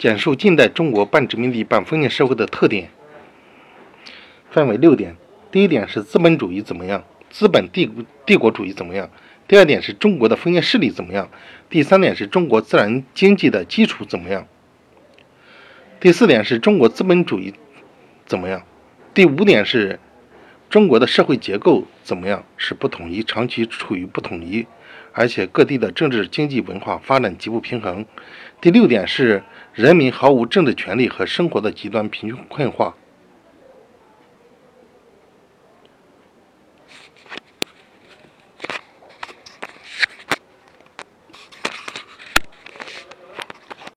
简述近代中国半殖民地半封建社会的特点。分为六点。第一点是资本主义怎么样？资本帝帝国主义怎么样？第二点是中国的封建势力怎么样？第三点是中国自然经济的基础怎么样？第四点是中国资本主义怎么样？第五点是中国的社会结构怎么样？是不统一，长期处于不统一，而且各地的政治、经济、文化发展极不平衡。第六点是人民毫无政治权利和生活的极端贫困化。